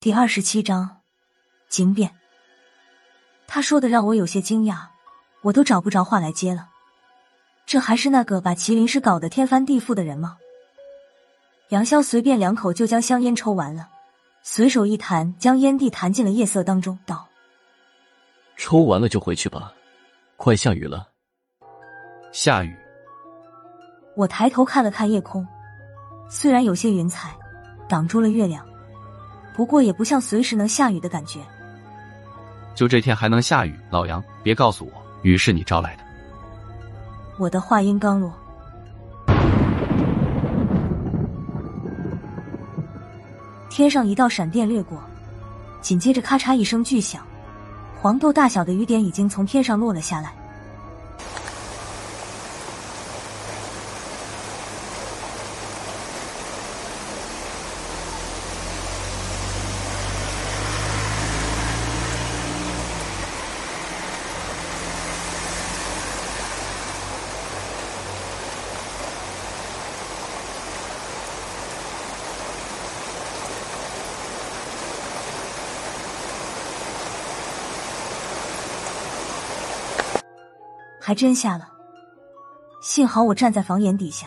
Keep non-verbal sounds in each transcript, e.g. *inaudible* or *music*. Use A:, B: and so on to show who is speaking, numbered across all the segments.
A: 第二十七章惊变。他说的让我有些惊讶，我都找不着话来接了。这还是那个把麒麟师搞得天翻地覆的人吗？杨潇随便两口就将香烟抽完了，随手一弹，将烟蒂弹进了夜色当中，道：“
B: 抽完了就回去吧，快下雨了。”
C: 下雨。
A: 我抬头看了看夜空，虽然有些云彩挡住了月亮。不过也不像随时能下雨的感觉。
C: 就这天还能下雨？老杨，别告诉我雨是你招来的。
A: 我的话音刚落，天上一道闪电掠过，紧接着咔嚓一声巨响，黄豆大小的雨点已经从天上落了下来。还真下了，幸好我站在房檐底下，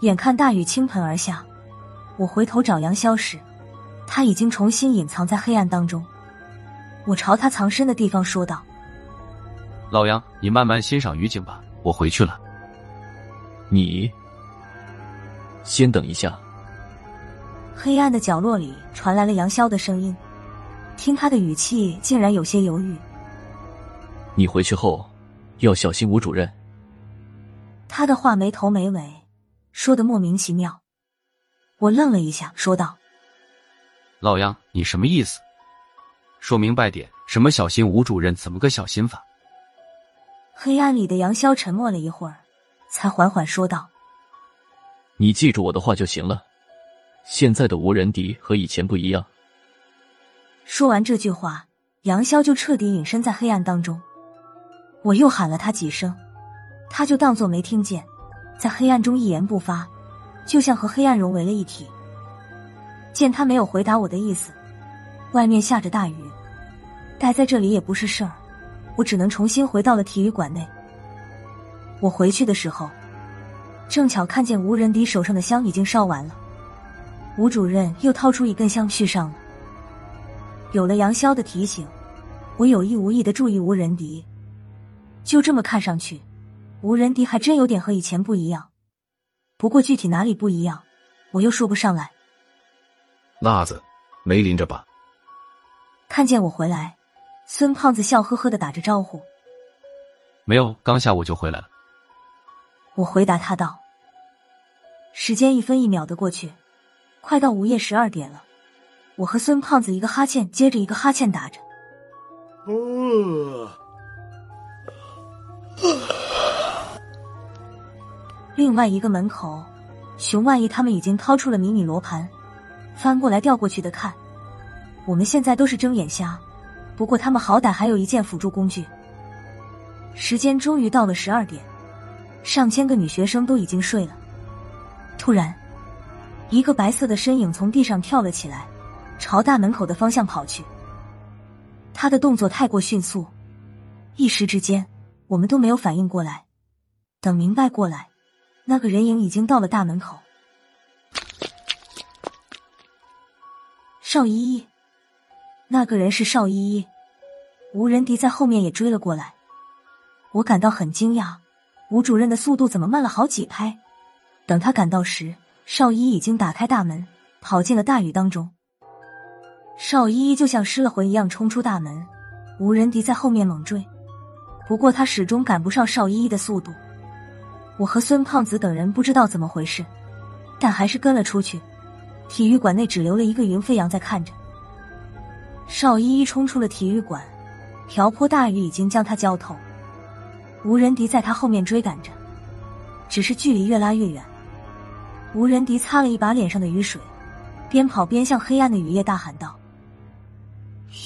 A: 眼看大雨倾盆而下，我回头找杨潇时，他已经重新隐藏在黑暗当中。我朝他藏身的地方说道：“
C: 老杨，你慢慢欣赏雨景吧，我回去了。”
B: 你先等一下。
A: 黑暗的角落里传来了杨潇的声音，听他的语气竟然有些犹豫。
B: 你回去后。要小心吴主任。
A: 他的话没头没尾，说的莫名其妙。我愣了一下，说道：“
C: 老杨，你什么意思？说明白点，什么小心吴主任？怎么个小心法？”
A: 黑暗里的杨潇沉默了一会儿，才缓缓说道：“
B: 你记住我的话就行了。现在的吴仁迪和以前不一样。”
A: 说完这句话，杨潇就彻底隐身在黑暗当中。我又喊了他几声，他就当作没听见，在黑暗中一言不发，就像和黑暗融为了一体。见他没有回答我的意思，外面下着大雨，待在这里也不是事儿，我只能重新回到了体育馆内。我回去的时候，正巧看见吴仁迪手上的香已经烧完了，吴主任又掏出一根香续上了。有了杨潇的提醒，我有意无意的注意吴仁迪。就这么看上去，无人敌还真有点和以前不一样。不过具体哪里不一样，我又说不上来。
D: 辣子，没淋着吧？
A: 看见我回来，孙胖子笑呵呵的打着招呼：“
C: 没有，刚下午就回来了。”
A: 我回答他道：“时间一分一秒的过去，快到午夜十二点了。我和孙胖子一个哈欠接着一个哈欠打着。” *sighs* 另外一个门口，熊万一他们已经掏出了迷你罗盘，翻过来调过去的看。我们现在都是睁眼瞎，不过他们好歹还有一件辅助工具。时间终于到了十二点，上千个女学生都已经睡了。突然，一个白色的身影从地上跳了起来，朝大门口的方向跑去。他的动作太过迅速，一时之间我们都没有反应过来。等明白过来。那个人影已经到了大门口，邵依依，那个人是邵依依，吴仁迪在后面也追了过来，我感到很惊讶，吴主任的速度怎么慢了好几拍？等他赶到时，邵依依已经打开大门，跑进了大雨当中。邵依依就像失了魂一样冲出大门，吴仁迪在后面猛追，不过他始终赶不上邵依依的速度。我和孙胖子等人不知道怎么回事，但还是跟了出去。体育馆内只留了一个云飞扬在看着。邵依依冲出了体育馆，瓢泼大雨已经将他浇透。吴仁迪在他后面追赶着，只是距离越拉越远。吴仁迪擦了一把脸上的雨水，边跑边向黑暗的雨夜大喊道：“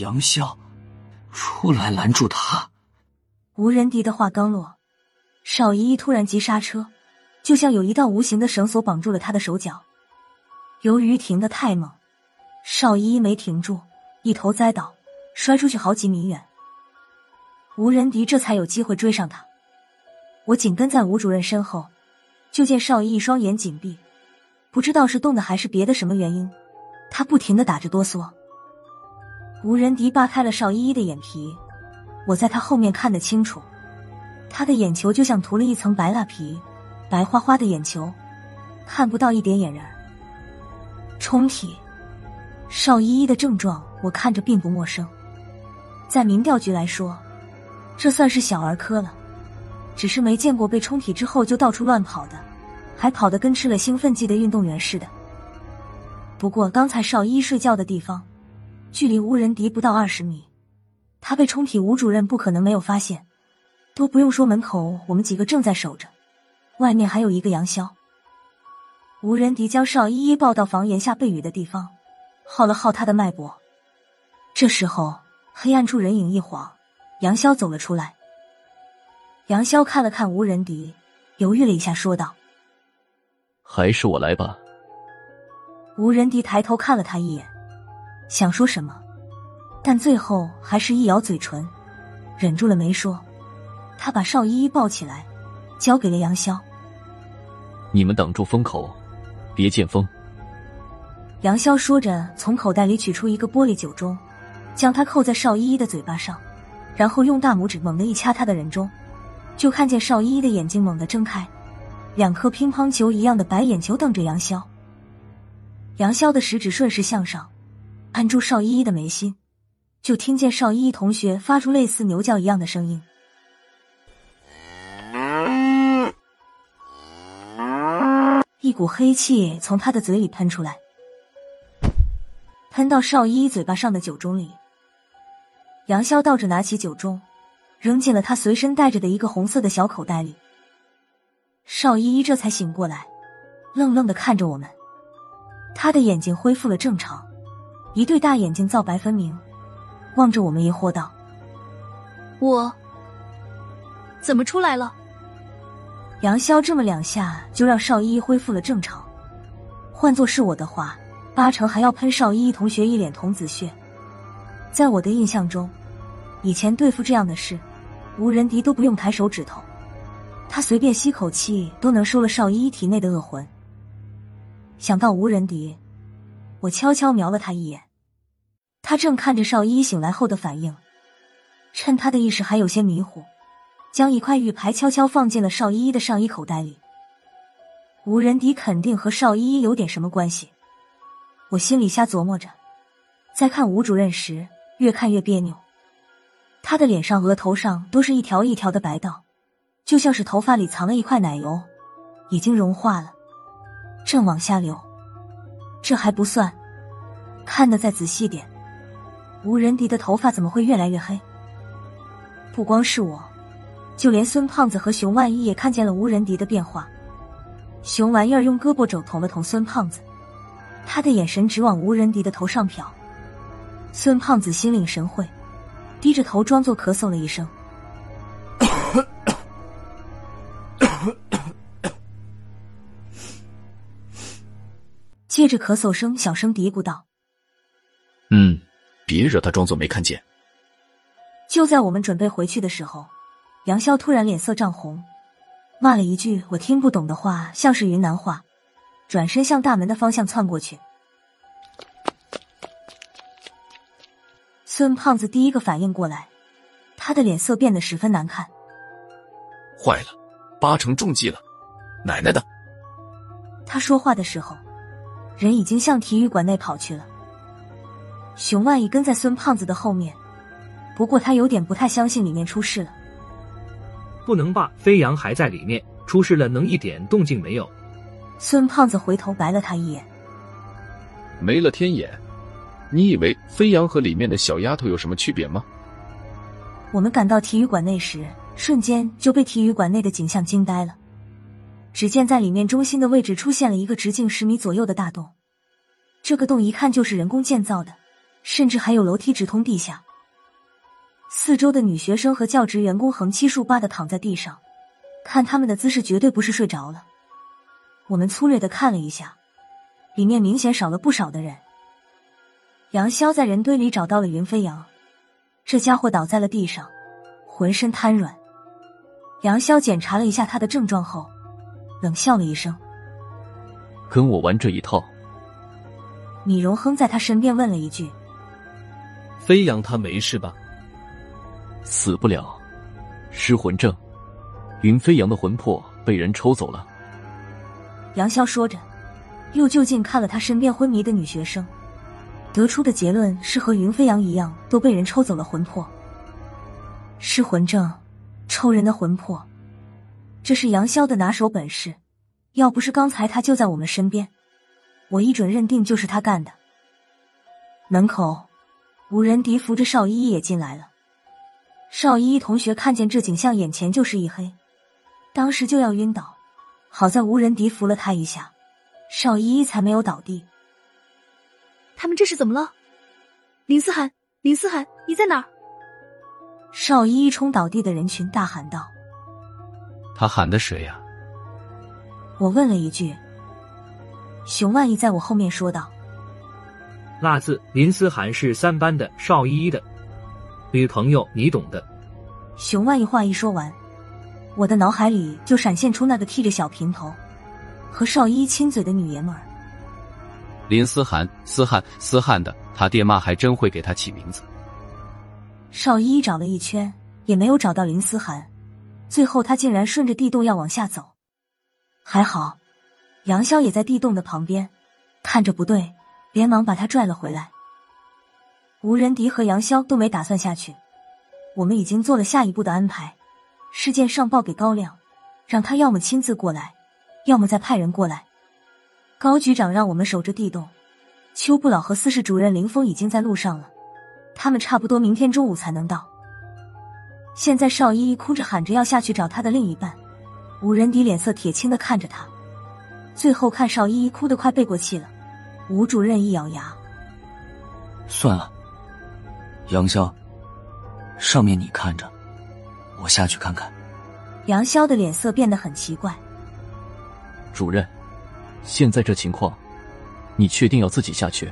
E: 杨潇，出来拦住他！”
A: 吴仁迪的话刚落。邵依依突然急刹车，就像有一道无形的绳索绑住了他的手脚。由于停得太猛，邵依依没停住，一头栽倒，摔出去好几米远。吴仁迪这才有机会追上他。我紧跟在吴主任身后，就见邵依依双眼紧闭，不知道是冻的还是别的什么原因，他不停的打着哆嗦。吴仁迪扒开了邵依依的眼皮，我在他后面看得清楚，他的眼球就像涂了一层白蜡皮，白花花的眼球，看不到一点眼仁儿。冲体。邵依依的症状，我看着并不陌生。在民调局来说，这算是小儿科了。只是没见过被冲体之后就到处乱跑的，还跑得跟吃了兴奋剂的运动员似的。不过刚才邵依依睡觉的地方，距离吴仁迪不到二十米，他被冲体，吴主任不可能没有发现。都不用说，门口我们几个正在守着，外面还有一个杨潇。吴仁迪将邵依依抱到房檐下避雨的地方。耗了耗他的脉搏，这时候黑暗处人影一晃，杨潇走了出来。杨潇看了看吴仁迪，犹豫了一下，说道：“
B: 还是我来吧。”
A: 吴仁迪抬头看了他一眼，想说什么，但最后还是一咬嘴唇，忍住了没说。他把邵依依抱起来，交给了杨潇：“
B: 你们挡住风口，别见风。”
A: 杨潇说着，从口袋里取出一个玻璃酒盅，将它扣在邵依依的嘴巴上，然后用大拇指猛地一掐她的人中，就看见邵依依的眼睛猛地睁开，两颗乒乓球一样的白眼球瞪着杨潇。杨潇的食指顺势向上，按住邵依依的眉心，就听见邵依依同学发出类似牛叫一样的声音，一股黑气从他的嘴里喷出来。喷到邵依依嘴巴上的酒盅里，杨潇倒着拿起酒盅，扔进了他随身带着的一个红色的小口袋里。邵依依这才醒过来，愣愣的看着我们，他的眼睛恢复了正常，一对大眼睛皂白分明，望着我们疑惑道：“
F: 我怎么出来了？”
A: 杨潇这么两下就让邵依依恢复了正常，换做是我的话。八成还要喷邵依依同学一脸童子血。在我的印象中，以前对付这样的事，吴仁迪都不用抬手指头，他随便吸口气都能收了邵依依体内的恶魂。想到吴仁迪，我悄悄瞄了他一眼，他正看着邵依依醒来后的反应，趁他的意识还有些迷糊，将一块玉牌悄悄放进了邵依依的上衣口袋里。吴仁迪肯定和邵依依有点什么关系。我心里瞎琢磨着，在看吴主任时，越看越别扭。他的脸上、额头上都是一条一条的白道，就像是头发里藏了一块奶油，已经融化了，正往下流。这还不算，看得再仔细点，吴仁迪的头发怎么会越来越黑？不光是我，就连孙胖子和熊万一也看见了吴仁迪的变化。熊玩意儿用胳膊肘捅了捅孙胖子。他的眼神直往吴仁迪的头上瞟，孙胖子心领神会，低着头装作咳嗽了一声，*coughs* 借着咳嗽声小声嘀咕道：“，
D: 别惹他装作没看见。”
A: 就在我们准备回去的时候，杨潇突然脸色涨红，骂了一句我听不懂的话，像是云南话。转身向大门的方向窜过去，孙胖子第一个反应过来，他的脸色变得十分难看。
D: 坏了，八成中计了！奶奶的！
A: 他说话的时候，人已经向体育馆内跑去了。熊万一跟在孙胖子的后面，不过他有点不太相信里面出事了。
G: 不能吧？飞扬还在里面，出事了能一点动静没有？
A: 孙胖子回头白了他一眼，
D: 没了天眼，你以为飞扬和里面的小丫头有什么区别吗？
A: 我们赶到体育馆内时，瞬间就被体育馆内的景象惊呆了。只见在里面中心的位置出现了一个直径十米左右的大洞，这个洞一看就是人工建造的，甚至还有楼梯直通地下。四周的女学生和教职员工横七竖八的躺在地上，看他们的姿势，绝对不是睡着了。我们粗略的看了一下，里面明显少了不少的人。杨潇在人堆里找到了云飞扬，这家伙倒在了地上，浑身瘫软。杨潇检查了一下他的症状后，冷笑了一声。
B: 跟我玩这一套？
A: 米荣哼在他身边问了一句：“
H: 飞扬他没事吧？”
B: 死不了，失魂症。云飞扬的魂魄被人抽走了。
A: 杨潇说着，又就近看了他身边昏迷的女学生，得出的结论是和云飞扬一样，都被人抽走了魂魄。失魂症，抽人的魂魄，这是杨潇的拿手本事。要不是刚才他就在我们身边，我一准认定就是他干的。门口，吴仁迪扶着邵依依也进来了。邵依依同学看见这景象，眼前就是一黑。当时就要晕倒，好在吴仁迪扶了他一下，邵依依才没有倒地。
F: 他们这是怎么了？林思涵，林思涵，你在哪儿？
A: 邵依依冲倒地的人群大喊道：“
C: 他喊的谁呀？”
A: 我问了一句。熊万一在我后面说道：“
G: 辣子，林思涵是三班的邵依依的女朋友，你懂的。”
A: 熊万一话一说完。我的脑海里就闪现出那个剃着小平头、和邵依依亲嘴的女爷们儿。
C: 林思涵，思涵，思涵的，他爹妈还真会给他起名字。
A: 邵依依找了一圈也没有找到林思涵，最后他竟然顺着地洞要往下走。还好，杨潇也在地洞的旁边，看着不对，连忙把他拽了回来。吴仁迪和杨潇都没打算下去，我们已经做了下一步的安排。事件上报给高亮，让他要么亲自过来，要么再派人过来。高局长让我们守着地洞。邱不老和司事主任林峰已经在路上了，他们差不多明天中午才能到。现在邵依依哭着喊着要下去找她的另一半，吴仁迪脸色铁青的看着他，最后看邵依依哭得快背过气了，吴主任一咬牙：“
E: 算了，杨潇，上面你看着。”我下去看看。
A: 杨潇的脸色变得很奇怪。
B: 主任，现在这情况，你确定要自己下去？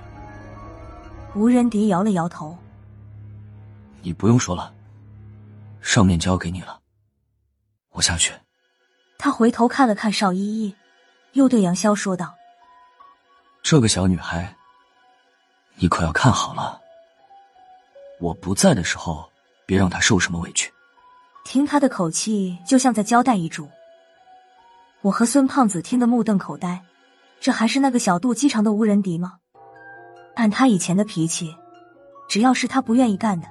A: 吴仁迪摇了摇头。
E: 你不用说了，上面交给你了。我下去。
A: 他回头看了看邵依依，又对杨潇说道：“
E: 这个小女孩，你可要看好了。我不在的时候，别让她受什么委屈。”
A: 听他的口气，就像在交代遗嘱。我和孙胖子听得目瞪口呆，这还是那个小肚鸡肠的吴仁迪吗？按他以前的脾气，只要是他不愿意干的，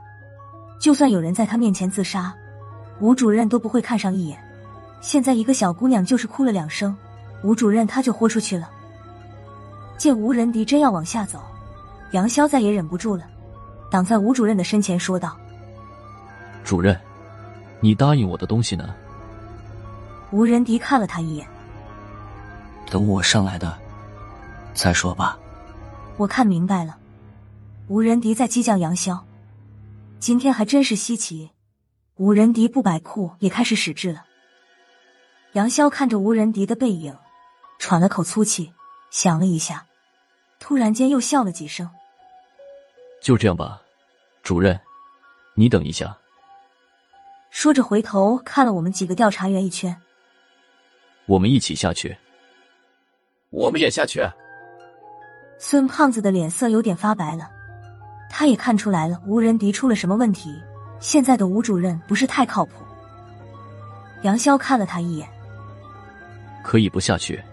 A: 就算有人在他面前自杀，吴主任都不会看上一眼。现在一个小姑娘就是哭了两声，吴主任他就豁出去了。见吴仁迪真要往下走，杨潇再也忍不住了，挡在吴主任的身前说道：“
B: 主任。”你答应我的东西呢？
A: 吴仁迪看了他一眼。
E: 等我上来的再说吧。
A: 我看明白了，吴仁迪在激将杨潇。今天还真是稀奇，吴仁迪不摆酷也开始使智了。杨潇看着吴仁迪的背影，喘了口粗气，想了一下，突然间又笑了几声。
B: 就这样吧，主任，你等一下。
A: 说着，回头看了我们几个调查员一圈。
B: 我们一起下去。
D: 我们也下去。
A: 孙胖子的脸色有点发白了，他也看出来了，吴仁迪出了什么问题。现在的吴主任不是太靠谱。杨潇看了他一眼，
B: 可以不下去。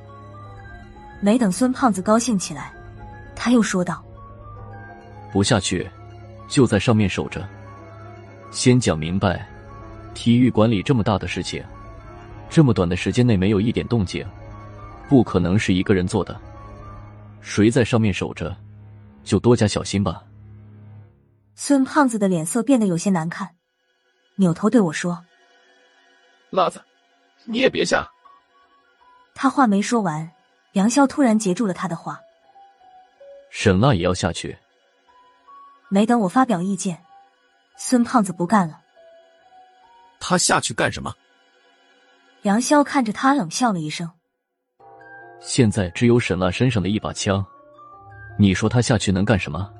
A: 没等孙胖子高兴起来，他又说道：“
B: 不下去，就在上面守着。先讲明白。”体育馆里这么大的事情，这么短的时间内没有一点动静，不可能是一个人做的。谁在上面守着，就多加小心吧。
A: 孙胖子的脸色变得有些难看，扭头对我说：“
D: 辣子，你也别下。”
A: 他话没说完，杨潇突然截住了他的话：“
B: 沈辣也要下去。”
A: 没等我发表意见，孙胖子不干了。
D: 他下去干什么？
A: 杨潇看着他冷笑了一声。
B: 现在只有沈辣身上的一把枪，你说他下去能干什么？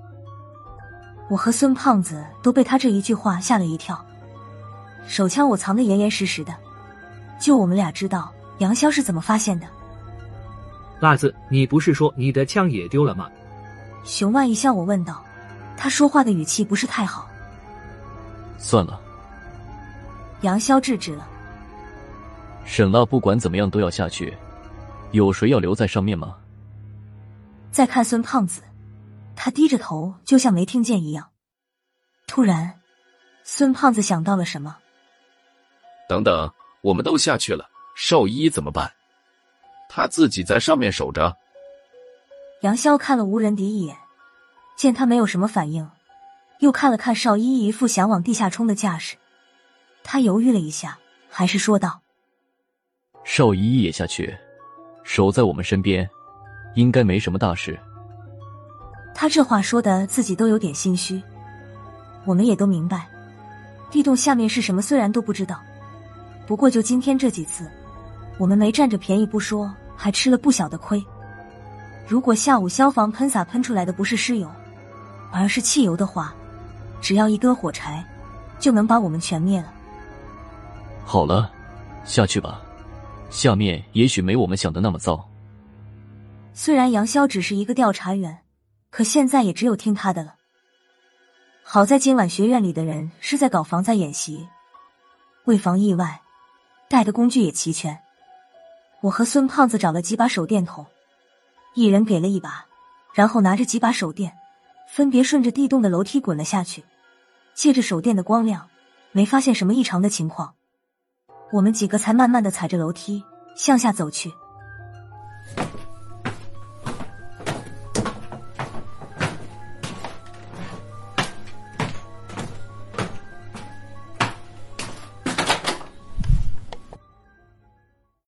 A: 我和孙胖子都被他这一句话吓了一跳。手枪我藏得严严实实的，就我们俩知道杨潇是怎么发现的。
G: 辣子，你不是说你的枪也丢了吗？
A: 熊万一向我问道，他说话的语气不是太好。
B: 算了，
A: 杨潇制止了。
B: 沈浪不管怎么样都要下去，有谁要留在上面吗？
A: 再看孙胖子，他低着头，就像没听见一样。突然，孙胖子想到了什么。
D: 等等，我们都下去了，邵依依怎么办？他自己在上面守着。
A: 杨潇看了吴仁迪一眼，见他没有什么反应，又看了看邵依依一副想往地下冲的架势，他犹豫了一下，还是说道。
B: 邵依依也下去，守在我们身边，应该没什么大事。
A: 他这话说的自己都有点心虚。我们也都明白，地洞下面是什么，虽然都不知道，不过就今天这几次，我们没占着便宜不说，还吃了不小的亏。如果下午消防喷洒喷出来的不是尸油，而是汽油的话，只要一根火柴，就能把我们全灭了。
B: 好了，下去吧。下面也许没我们想的那么糟。
A: 虽然杨潇只是一个调查员，可现在也只有听他的了。好在今晚学院里的人是在搞防灾演习，为防意外，带的工具也齐全。我和孙胖子找了几把手电筒，一人给了一把，然后拿着几把手电，分别顺着地洞的楼梯滚了下去。借着手电的光亮，没发现什么异常的情况。我们几个才慢慢的踩着楼梯向下走去。